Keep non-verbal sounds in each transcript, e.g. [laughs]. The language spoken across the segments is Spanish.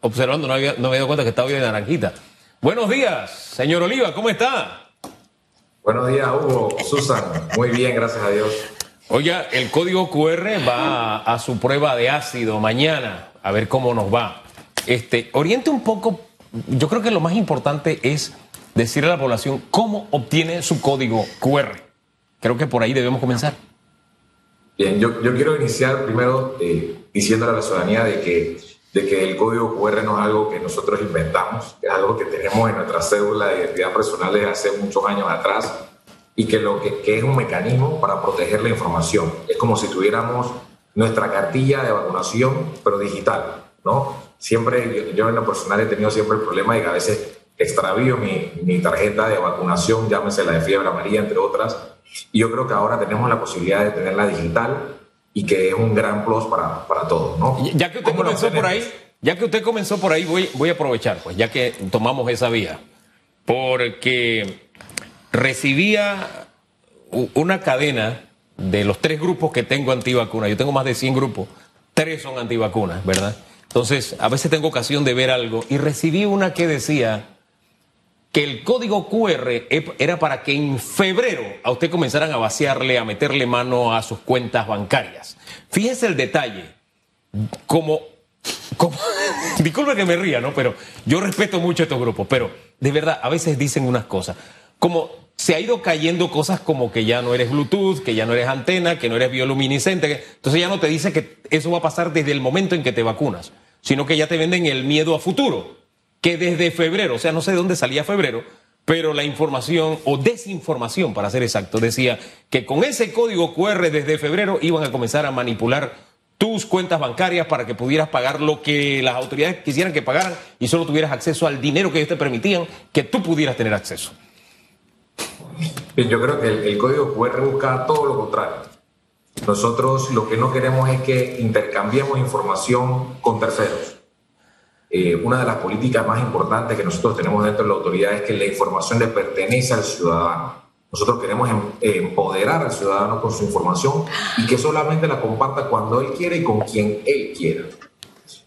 observando, no, había, no me había dado cuenta que estaba hoy de naranjita. Buenos días, señor Oliva, ¿cómo está? Buenos días, Hugo, Susan. Muy bien, gracias a Dios. Oiga, el código QR va a, su prueba de ácido mañana, a ver cómo nos va. Este, oriente un poco, yo creo que lo más importante es decirle a la población cómo obtiene su código QR. Creo que por ahí debemos comenzar. Bien, yo, yo quiero iniciar primero eh, diciéndole a la ciudadanía de que, de que el código QR no es algo que nosotros inventamos, es algo que tenemos en nuestra cédula de identidad personal desde hace muchos años atrás y que, lo que, es un mecanismo para proteger la información. Es como si tuviéramos nuestra cartilla de vacunación, pero digital, ¿no? Siempre, yo, en lo personal he tenido siempre el problema de que a veces extravío mi, mi tarjeta de vacunación, llámese la de fiebre amarilla, entre otras, y yo creo que ahora tenemos la posibilidad de tenerla digital y que es un gran plus para, para todos, ¿no? Ya que usted comenzó por ahí, ya que usted comenzó por ahí, voy, voy a aprovechar, pues, ya que tomamos esa vía, porque recibía una cadena de los tres grupos que tengo antivacunas. Yo tengo más de 100 grupos, tres son antivacunas, ¿verdad? Entonces, a veces tengo ocasión de ver algo y recibí una que decía que el código QR era para que en febrero a usted comenzaran a vaciarle, a meterle mano a sus cuentas bancarias. Fíjese el detalle, como, como [laughs] disculpe que me ría, ¿no? Pero yo respeto mucho a estos grupos, pero de verdad, a veces dicen unas cosas como se ha ido cayendo cosas como que ya no eres Bluetooth, que ya no eres antena, que no eres bioluminiscente. Entonces ya no te dice que eso va a pasar desde el momento en que te vacunas, sino que ya te venden el miedo a futuro, que desde febrero, o sea, no sé de dónde salía febrero, pero la información o desinformación, para ser exacto, decía que con ese código QR desde febrero iban a comenzar a manipular tus cuentas bancarias para que pudieras pagar lo que las autoridades quisieran que pagaran y solo tuvieras acceso al dinero que ellos te permitían que tú pudieras tener acceso. Yo creo que el, código QR busca todo lo contrario. Nosotros lo que no queremos es que intercambiemos información con terceros. Eh, una de las políticas más importantes que nosotros tenemos dentro de la autoridad es que la información le pertenece al ciudadano. Nosotros queremos em, empoderar al ciudadano con su información y que solamente la comparta cuando él quiera y con quien él quiera.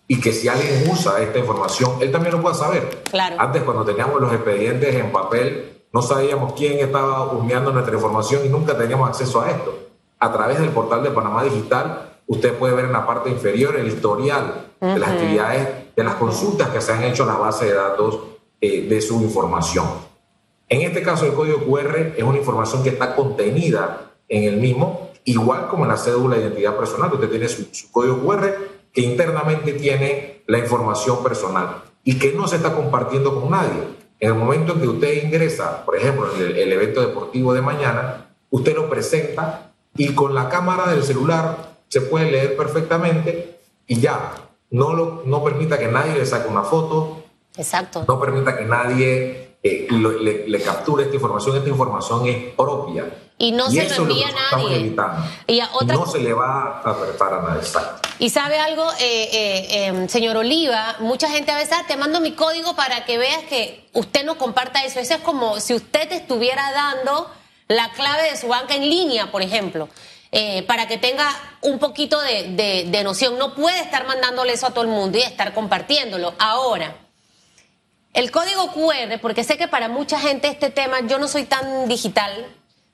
Y que si alguien usa esta información, él también lo pueda saber. Claro. Antes, cuando teníamos los expedientes en papel, no sabíamos quién estaba humeando nuestra información y nunca teníamos acceso a esto. A través del portal de Panamá Digital, usted puede ver en la parte inferior el historial de las actividades, de las consultas que se han hecho en la base de datos eh, de su información. En este caso, el código QR es una información que está contenida en el mismo, igual como en la cédula de identidad personal. Usted tiene su, código QR que internamente tiene la información personal y que no se está compartiendo con nadie. En el momento en que usted ingresa, por ejemplo, en el, evento deportivo de mañana, usted lo presenta y con la cámara del celular se puede leer perfectamente y ya. No, lo, no permita que nadie le saque una foto. Exacto. No permita que nadie eh, le, capture esta información. Esta información es propia. Y no se lo envía a nadie. Y, no se le va a apretar a nadie. Exacto. Y sabe algo, eh, eh, em, señor Oliva, mucha gente a veces ah, te mando mi código para que veas que usted no comparta eso. Eso es como si usted te estuviera dando la clave de su banca en línea, por ejemplo. Eh, para que tenga un poquito de, de, noción. No puede estar mandándole eso a todo el mundo y estar compartiéndolo. Ahora, el código QR, porque sé que para mucha gente este tema, yo no soy tan digital,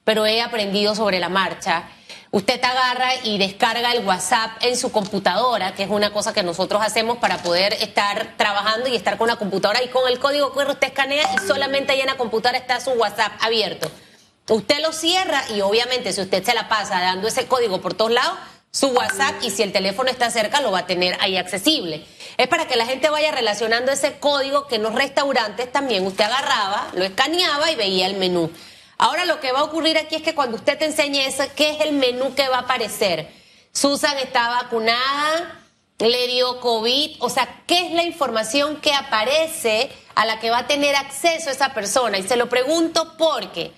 pero he aprendido sobre la marcha usted agarra y descarga el WhatsApp en su computadora, que es una cosa que nosotros hacemos para poder estar trabajando y estar con la computadora. Y con el código QR usted escanea y solamente ahí en la computadora está su WhatsApp abierto. Usted lo cierra y obviamente si usted se la pasa dando ese código por todos lados, su WhatsApp y si el teléfono está cerca lo va a tener ahí accesible. Es para que la gente vaya relacionando ese código que en los restaurantes también usted agarraba, lo escaneaba y veía el menú. Ahora lo que va a ocurrir aquí es que cuando usted te enseñe eso, ¿qué es el menú que va a aparecer? Susan está vacunada, le dio COVID, o sea, ¿qué es la información que aparece a la que va a tener acceso esa persona? Y se lo pregunto porque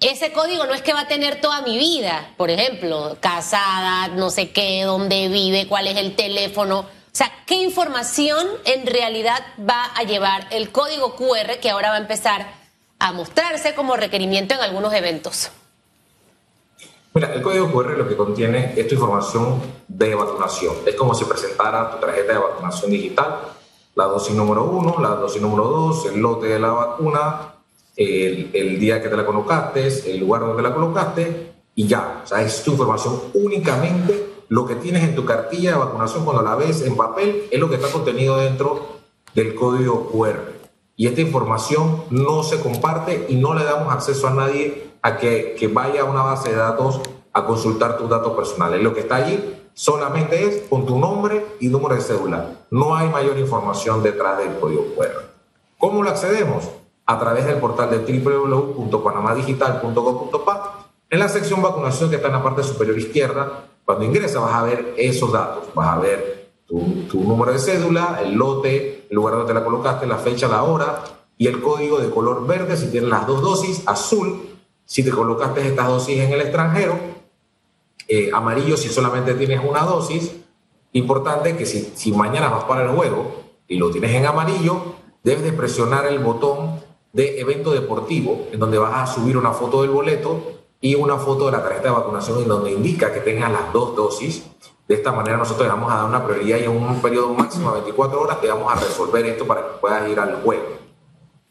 ese código no es que va a tener toda mi vida, por ejemplo, casada, no sé qué, dónde vive, cuál es el teléfono. O sea, ¿qué información en realidad va a llevar el código QR que ahora va a empezar a mostrarse como requerimiento en algunos eventos? Mira, el código QR lo que contiene es tu información de vacunación. Es como si presentara tu tarjeta de vacunación digital la dosis número uno, la dosis número dos, el lote de la vacuna, el, día que te la colocaste, el lugar donde la colocaste y ya. O sea, es tu información únicamente lo que tienes en tu cartilla de vacunación cuando la ves en papel es lo que está contenido dentro del código QR. Y esta información no se comparte y no le damos acceso a nadie a que, que vaya a una base de datos a consultar tus datos personales. Lo que está allí solamente es con tu nombre y número de cédula. No hay mayor información detrás del código QR. ¿Cómo lo accedemos? A través del portal de www.panamadigital.gov.pa. En la sección vacunación que está en la parte superior izquierda, cuando ingresas vas a ver esos datos, vas a ver tu, tu número de cédula, el lote, el lugar donde te la colocaste, la fecha, la hora y el código de color verde si tienes las dos dosis, azul si te colocaste estas dosis en el extranjero, eh, amarillo si solamente tienes una dosis. Importante que si, si mañana vas para el juego y lo tienes en amarillo, debes de presionar el botón de evento deportivo, en donde vas a subir una foto del boleto y una foto de la tarjeta de vacunación en donde indica que tengas las dos dosis. De esta manera nosotros le vamos a dar una prioridad y en un periodo máximo de 24 horas te vamos a resolver esto para que puedas ir al juego.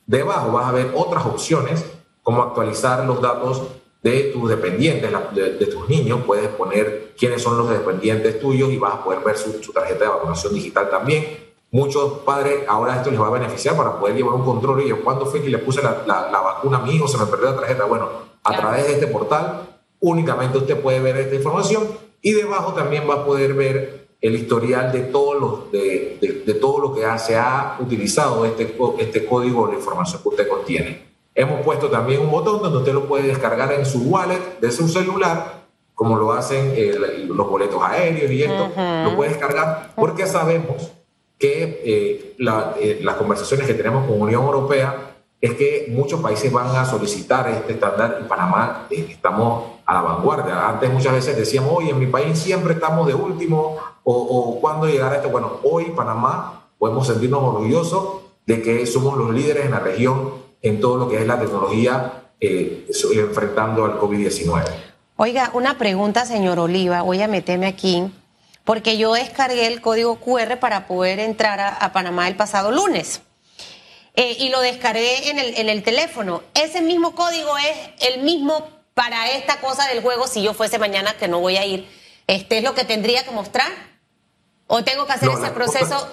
Debajo vas a ver otras opciones como actualizar los datos de tus dependientes, de, tus niños. Puedes poner quiénes son los dependientes tuyos y vas a poder ver su, tarjeta de vacunación digital también. Muchos padres ahora esto les va a beneficiar para poder llevar un control. Y yo, ¿cuándo fue que le puse la, la vacuna a mi hijo? Se me perdió la tarjeta. Bueno, a través de este portal únicamente usted puede ver esta información y debajo también va a poder ver el historial de, todos los, de, de, todo lo que se ha utilizado este, este código de información que usted contiene. Hemos puesto también un botón donde usted lo puede descargar en su wallet de su celular, como lo hacen eh, los boletos aéreos y esto, lo puede descargar porque sabemos que eh, eh, las conversaciones que tenemos con Unión Europea es que muchos países van a solicitar este estándar y Panamá eh, estamos a la vanguardia. Antes muchas veces decíamos, hoy en mi país siempre estamos de último o, o cuándo llegará esto. Bueno, hoy Panamá podemos sentirnos orgullosos de que somos los líderes en la región en todo lo que es la tecnología eh, enfrentando al COVID-19. Oiga, una pregunta, señor Oliva, voy a meterme aquí, porque yo descargué el código QR para poder entrar a Panamá el pasado lunes. Eh, y lo descargué en el, en el teléfono. Ese mismo código es el mismo para esta cosa del juego si yo fuese mañana que no voy a ir. ¿Este es lo que tendría que mostrar? ¿O tengo que hacer ese proceso?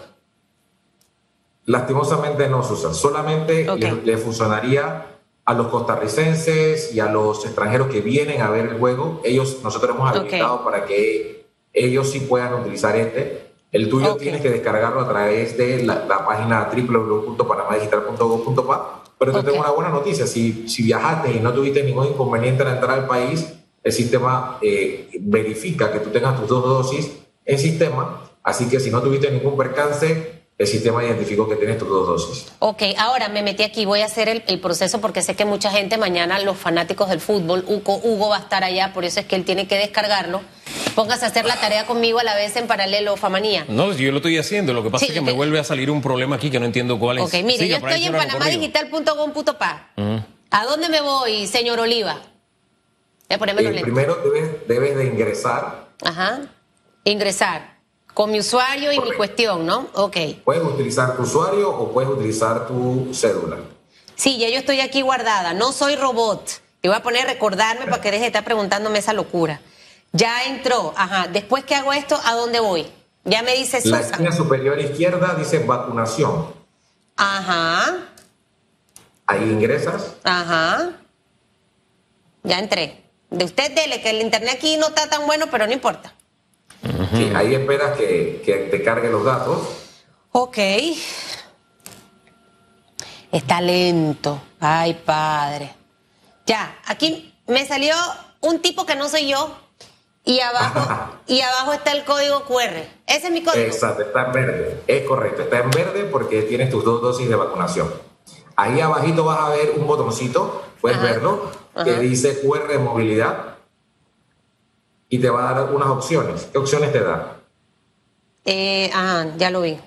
Lastimosamente no, Susan. Solamente le, funcionaría a los costarricenses y a los extranjeros que vienen a ver el juego. Ellos, nosotros hemos habilitado para que ellos sí puedan utilizar este. El tuyo tienes que descargarlo a través de la, página www.panamadigital.gov.pa. Pero te tengo una buena noticia. Si, si viajaste y no tuviste ningún inconveniente en entrar al país, el sistema eh, verifica que tú tengas tus dos dosis en sistema. Así que si no tuviste ningún percance, el sistema identificó que tienes tus dos dosis. Ok, ahora me metí aquí, voy a hacer el, proceso porque sé que mucha gente mañana, los fanáticos del fútbol, Hugo, Hugo va a estar allá, por eso es que él tiene que descargarlo. Póngase a hacer la tarea conmigo a la vez en paralelo, Famanía. No, yo lo estoy haciendo, lo que pasa es que me vuelve a salir un problema aquí que no entiendo cuál es. Ok, mire, yo estoy en panamadigital.com.pa. ¿A dónde me voy, señor Oliva? Voy a ponerme los Primero debes, debes de ingresar. Ajá, ingresar. Con mi usuario y mi cuestión, ¿no? Ok. Puedes utilizar tu usuario o puedes utilizar tu cédula. Sí, ya yo estoy aquí guardada. No soy robot. Te voy a poner a recordarme para que deje de estar preguntándome esa locura. Ya entró. Ajá. Después que hago esto, ¿a dónde voy? Ya me dice Susan. La esquina superior izquierda dice vacunación. Ajá. Ahí ingresas. Ajá. Ya entré. De usted dele, que el internet aquí no está tan bueno, pero no importa ahí esperas que, que te cargue los datos. Ok. Está lento. Ay, padre. Ya, aquí me salió un tipo que no soy yo y abajo, [laughs] y abajo está el código QR. Ese es mi código. Exacto, está en verde. Es correcto, está en verde porque tienes tus dos dosis de vacunación. Ahí abajito vas a ver un botoncito, puedes verlo, que dice QR movilidad y te va a dar unas opciones. ¿Qué opciones te da? Eh, ah, ya lo vi.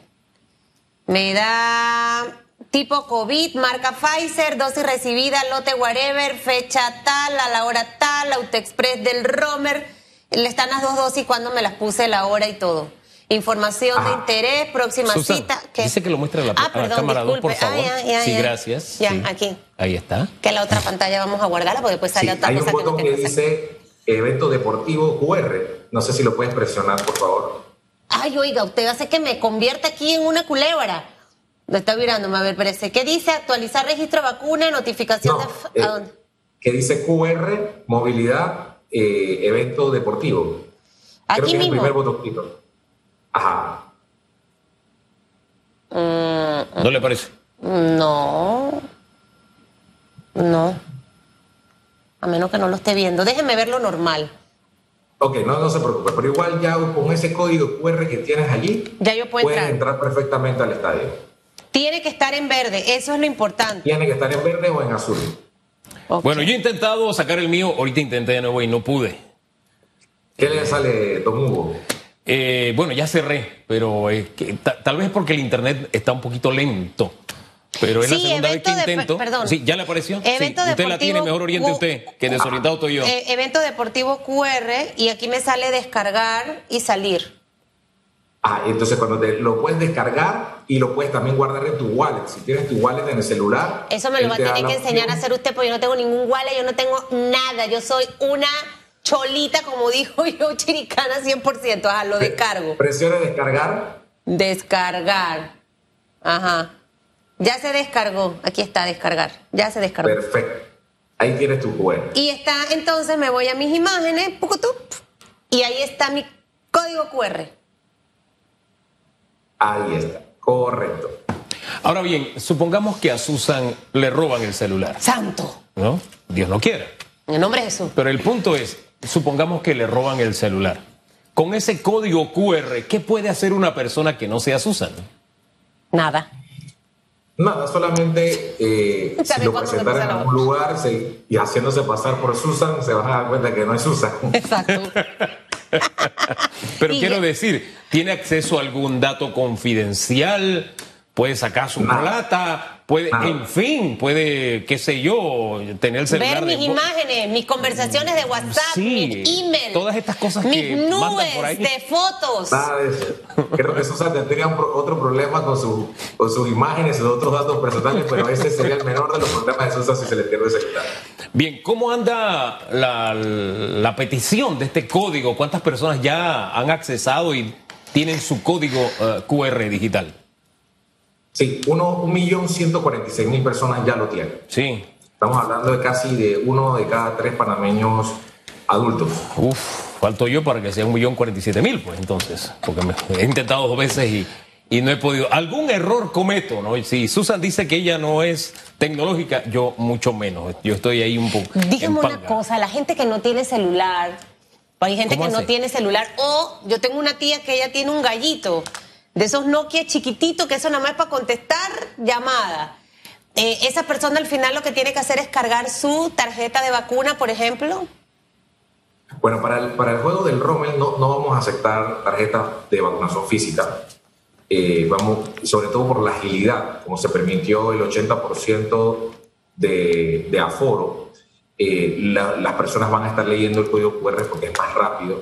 Me da tipo COVID, marca Pfizer, dosis recibida, lote whatever, fecha tal, a la hora tal, AutoExpress del Romer. Le están las dos dosis cuando me las puse, la hora y todo. Información de interés, próxima cita. Dice que lo muestra a la, ah, cámara 2, por favor. Ah, sí, gracias. Ya, aquí. Ahí está. Que la otra pantalla vamos a guardarla porque después sale otra hay cosa un botón que, dice evento deportivo QR. No sé si lo puedes presionar, por favor. Ay, oiga, usted hace que me convierta aquí en una culebra. Lo está mirándome, a ver, parece. ¿Qué dice? Actualizar registro vacuna, notificación de... ¿A eh, dónde? Que dice QR, movilidad, eh, evento deportivo. Aquí Creo que mismo. Es el primer botoncito. Ajá. Mm, ¿No le parece? No. No. A menos que no lo esté viendo. Déjeme verlo normal. Ok, no, no se preocupe, pero igual ya con ese código QR que tienes allí, ya yo puedo puedes entrar. perfectamente al estadio. Tiene que estar en verde, eso es lo importante. Tiene que estar en verde o en azul. Bueno, yo he intentado sacar el mío, ahorita intenté de nuevo y no pude. ¿Qué le sale, Don Hugo? Eh, bueno, ya cerré, pero tal vez porque el internet está un poquito lento. Pero es la segunda vez que intento. Perdón. Sí, ¿ya le apareció? Evento sí, usted la tiene, mejor oriente usted, que desorientado estoy yo. Eh, evento deportivo QR y aquí me sale descargar y salir. Ah, entonces cuando te, lo puedes descargar y lo puedes también guardar en tu wallet. Si tienes tu wallet en el celular. Eso me lo va a tener que enseñar a hacer usted porque yo no tengo ningún wallet, yo no tengo nada. Yo soy una cholita, como dijo [laughs] yo, chiricana 100%. Ajá, lo descargo. Presione descargar. Descargar. Ajá. Ya se descargó. Aquí está, descargar. Ya se descargó. Perfecto. Ahí tienes tu QR. Y está, entonces me voy a mis imágenes, y ahí está mi código QR. Ahí está, correcto. Ahora bien, supongamos que a Susan le roban el celular. Santo. ¿No? Dios no quiera. En el nombre de Jesús. Pero el punto es, supongamos que le roban el celular. Con ese código QR, ¿qué puede hacer una persona que no sea Susan? Nada. Nada, solamente eh, [laughs] si lo presentan en algún lugar y haciéndose pasar por Susan, se van a dar cuenta que no es Susan. Exacto. [laughs] [laughs] Pero quiero decir, ¿tiene acceso a algún dato confidencial? ¿Puede sacar su plata? Puede, en fin, puede, qué sé yo, tener el celular. Ver mis imágenes, mis conversaciones de WhatsApp, mis emails. Todas estas cosas mis que nubes por ahí. de fotos. Creo que Susan tendría otro problema con, su, con sus imágenes y otros datos personales, pero ese sería el menor de los problemas de Susan si se le pierde ese celular. Bien, ¿cómo anda la, la petición de este código? ¿Cuántas personas ya han accesado y tienen su código uh, QR digital? Sí, uno, un millón ciento cuarenta y seis mil personas ya lo tienen. Sí. Estamos hablando de casi de uno de cada tres panameños adultos. Uf, falto yo para que sea un millón cuarenta y siete mil, pues entonces, porque me, he intentado dos veces y, y, no he podido. Algún error cometo, ¿no? Si Susan dice que ella no es tecnológica, yo mucho menos. Yo estoy ahí un poco. Dígame una cosa, la gente que no tiene celular, hay gente que no tiene celular, o yo tengo una tía que ella tiene un gallito de esos Nokia chiquititos que eso nada más es para contestar llamada. Eh, esa persona al final lo que tiene que hacer es cargar su tarjeta de vacuna, por ejemplo. Bueno, para el, para el juego del Rommel no, no vamos a aceptar tarjetas de vacunación física. Eh, vamos, sobre todo por la agilidad, como se permitió el 80% de, de aforo, eh, las personas van a estar leyendo el código QR porque es más rápido,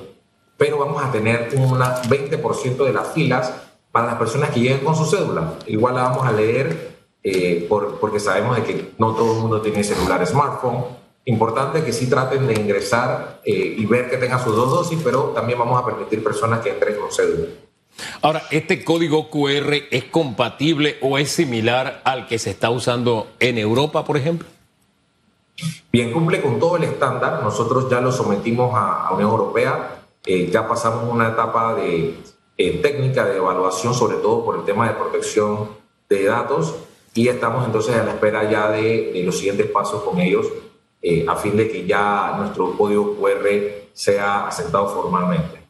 pero vamos a tener un 20% de las filas para las personas que lleguen con su cédula. Igual la vamos a leer eh, por, porque sabemos de que no todo el mundo tiene celular smartphone. Importante que sí traten de ingresar eh, y ver que tengan sus dos dosis, pero también vamos a permitir personas que entren con cédula. Ahora, ¿este código QR es compatible o es similar al que se está usando en Europa, por ejemplo? Bien, cumple con todo el estándar. Nosotros ya lo sometimos a, Unión Europea. Eh, ya pasamos una etapa de eh, técnica de evaluación, sobre todo por el tema de protección de datos, y estamos entonces a la espera ya de, los siguientes pasos con ellos eh, a fin de que ya nuestro código QR sea aceptado formalmente.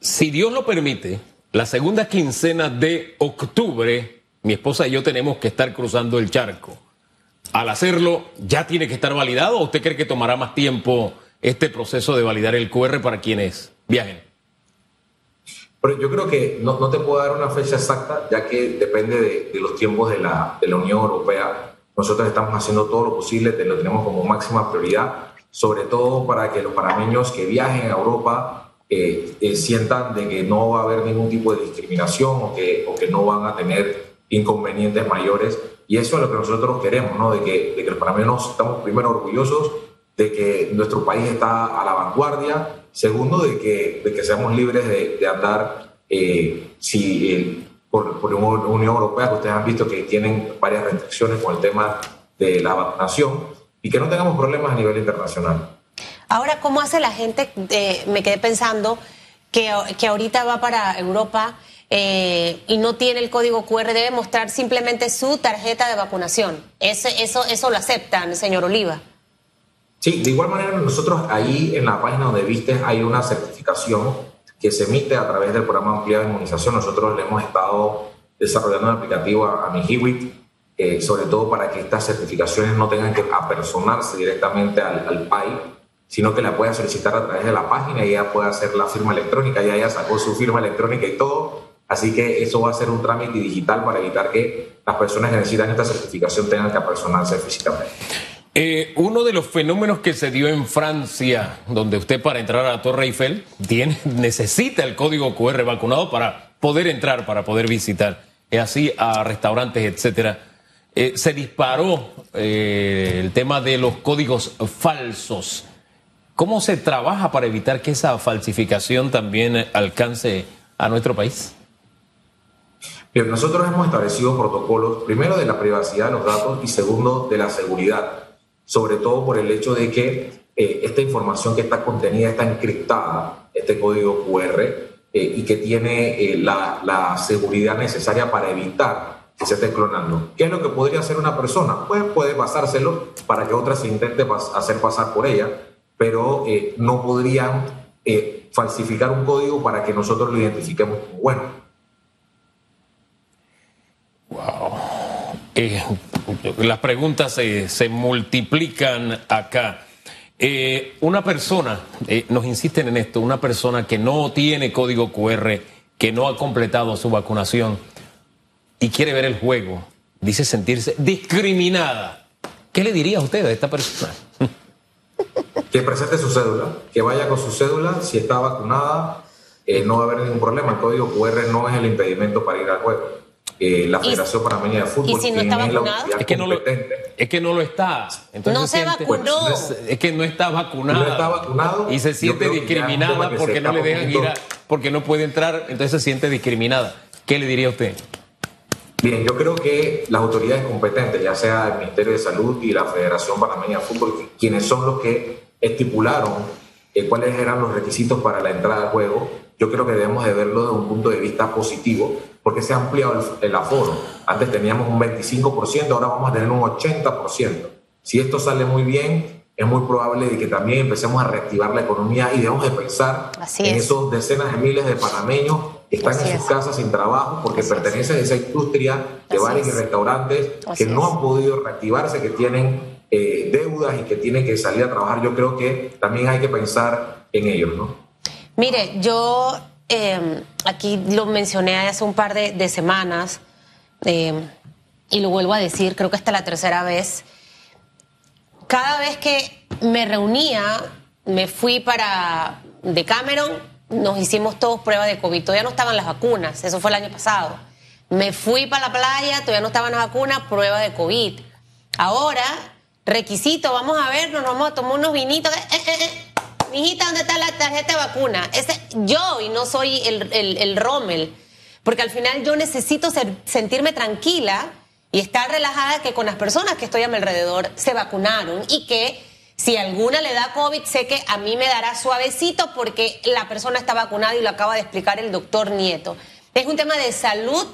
Si Dios lo permite, la segunda quincena de octubre, mi esposa y yo tenemos que estar cruzando el charco. Al hacerlo, ¿ya tiene que estar validado o usted cree que tomará más tiempo este proceso de validar el QR para quienes viajen? Pero yo creo que no, te puedo dar una fecha exacta, ya que depende de, los tiempos de la, de la, Unión Europea. Nosotros estamos haciendo todo lo posible, te lo tenemos como máxima prioridad, sobre todo para que los panameños que viajen a Europa eh, eh, sientan de que no va a haber ningún tipo de discriminación o que, o que no van a tener inconvenientes mayores. Y eso es lo que nosotros queremos, ¿no? De que, de que los panameños estamos primero orgullosos de que nuestro país está a la vanguardia, segundo, de que, de que seamos libres de, de andar eh, si, por, por una Unión Europea, que ustedes han visto que tienen varias restricciones con el tema de la vacunación y que no tengamos problemas a nivel internacional. Ahora, ¿cómo hace la gente? Eh, me quedé pensando que, que, ahorita va para Europa eh, y no tiene el código QR, debe mostrar simplemente su tarjeta de vacunación. Ese, eso, eso lo aceptan, señor Oliva. Sí, de igual manera nosotros ahí en la página donde viste hay una certificación que se emite a través del programa ampliado de inmunización. Nosotros le hemos estado desarrollando un aplicativo a, a mi eh, sobre todo para que estas certificaciones no tengan que apersonarse directamente al, al PAI, sino que la pueda solicitar a través de la página y ella pueda hacer la firma electrónica. Ya ella sacó su firma electrónica y todo. Así que eso va a ser un trámite digital para evitar que las personas que necesitan esta certificación tengan que apersonarse físicamente. Eh, uno de los fenómenos que se dio en Francia, donde usted para entrar a la Torre Eiffel tiene, [laughs] necesita el código QR vacunado para poder entrar, para poder visitar, es así a restaurantes, etcétera. Eh, se disparó eh, el tema de los códigos falsos. ¿Cómo se trabaja para evitar que esa falsificación también alcance a nuestro país? Bien, nosotros hemos establecido protocolos, primero de la privacidad de los datos y segundo de la seguridad sobre todo por el hecho de que eh, esta información que está contenida está encriptada, este código QR, eh, y que tiene eh, la, la, seguridad necesaria para evitar que se esté clonando. ¿Qué es lo que podría hacer una persona? Pues puede pasárselo para que otra se intente hacer pasar por ella, pero no podrían falsificar un código para que nosotros lo identifiquemos como bueno. Wow. Eh, las preguntas se, se multiplican acá. Eh, una persona, eh, nos insisten en esto, una persona que no tiene código QR, que no ha completado su vacunación y quiere ver el juego, dice sentirse discriminada. ¿Qué le diría a usted a esta persona? Que presente su cédula, que vaya con su cédula, si está vacunada, eh, no va a haber ningún problema. El código QR no es el impedimento para ir al juego eh, la Federación Panameña de Fútbol. ¿Y si no está vacunado? Es que no, lo, es que no lo está. Entonces no se, siente, vacunó. Pues, es que no está vacunado. No está vacunado. Y se siente discriminada porque no le dejan ir a, porque no puede entrar, entonces se siente discriminada. ¿Qué le diría a usted? Bien, yo creo que las autoridades competentes, ya sea el Ministerio de Salud y la Federación Panameña de Fútbol, quienes son los que estipularon eh, cuáles eran los requisitos para la entrada al juego, yo creo que debemos de verlo desde un punto de vista positivo, porque se ha ampliado el, el aforo. Antes teníamos un 25%, ahora vamos a tener un 80%. Si esto sale muy bien, es muy probable de que también empecemos a reactivar la economía y debemos de pensar en esos decenas de miles de panameños que están Así en sus es. casas sin trabajo porque Así pertenecen a esa industria de Así bares es. y restaurantes que no han podido reactivarse, que tienen eh, deudas y que tienen que salir a trabajar. Yo creo que también hay que pensar en ellos, ¿no? Mire, yo eh, aquí lo mencioné hace un par de, semanas eh, y lo vuelvo a decir, creo que esta es la tercera vez. Cada vez que me reunía, me fui para Decameron, nos hicimos todos pruebas de COVID. Todavía no estaban las vacunas, eso fue el año pasado. Me fui para la playa, todavía no estaban las vacunas, prueba de COVID. Ahora, requisito, vamos a ver, nos vamos a tomar unos vinitos. Eh, eh, eh mijita, ¿dónde está la tarjeta de vacuna? Yo, y no soy el, el, el Rommel, porque al final yo necesito sentirme tranquila y estar relajada que con las personas que estoy a mi alrededor se vacunaron y que si alguna le da COVID, sé que a mí me dará suavecito porque la persona está vacunada y lo acaba de explicar el doctor Nieto. Es un tema de salud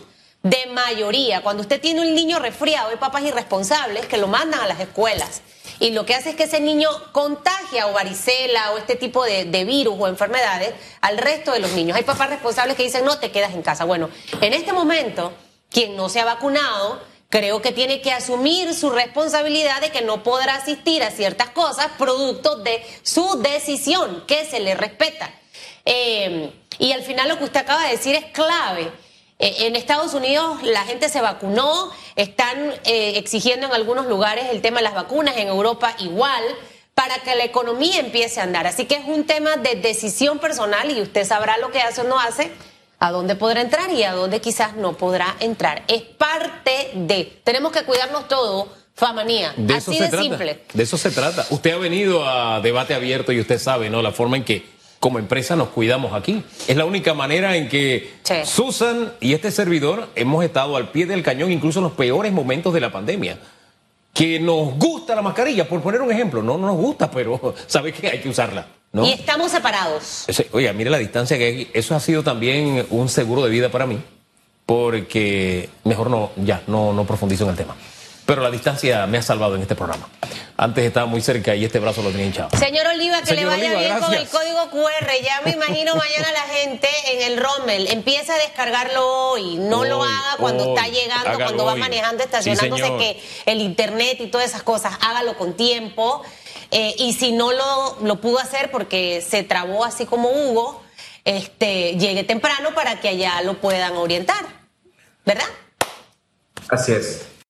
de mayoría. Cuando usted tiene un niño resfriado, hay papás irresponsables que lo mandan a las escuelas y lo que hace es que ese niño contagia o varicela o este tipo de, virus o enfermedades al resto de los niños. Hay papás responsables que dicen, no, te quedas en casa. Bueno, en este momento, quien no se ha vacunado, creo que tiene que asumir su responsabilidad de que no podrá asistir a ciertas cosas producto de su decisión, que se le respeta. Eh, y al final lo que usted acaba de decir es clave. Eh, en Estados Unidos la gente se vacunó, están eh, exigiendo en algunos lugares el tema de las vacunas, en Europa igual. para que la economía empiece a andar. Así que es un tema de decisión personal y usted sabrá lo que hace o no hace, a dónde podrá entrar y a dónde quizás no podrá entrar. Es parte de, tenemos que cuidarnos todo, famanía, De así eso de trata. simple. De eso se trata. Usted ha venido a debate abierto y usted sabe, ¿no? La forma en que como empresa nos cuidamos aquí. Es la única manera en que Sí. Susan y este servidor hemos estado al pie del cañón, incluso en los peores momentos de la pandemia. Que nos gusta la mascarilla, por poner un ejemplo. No, no nos gusta, pero [laughs] sabe que hay que usarla. ¿no? Y estamos separados. Oiga, mire la distancia que hay. Eso ha sido también un seguro de vida para mí, porque mejor no, ya, no, no profundizo en el tema. Pero la distancia me ha salvado en este programa. Antes estaba muy cerca y este brazo lo tenía hinchado. Señor Oliva, que Señor le vaya Oliva, bien con el código QR. Ya me imagino mañana la gente en el Rommel empieza a descargarlo hoy. No lo haga cuando hoy. está llegando, cuando va hoy. manejando, estacionándose, que el internet y todas esas cosas, hágalo con tiempo. Eh, y si no lo, lo pudo hacer porque se trabó así como Hugo, este, llegue temprano para que allá lo puedan orientar. ¿Verdad? Así es.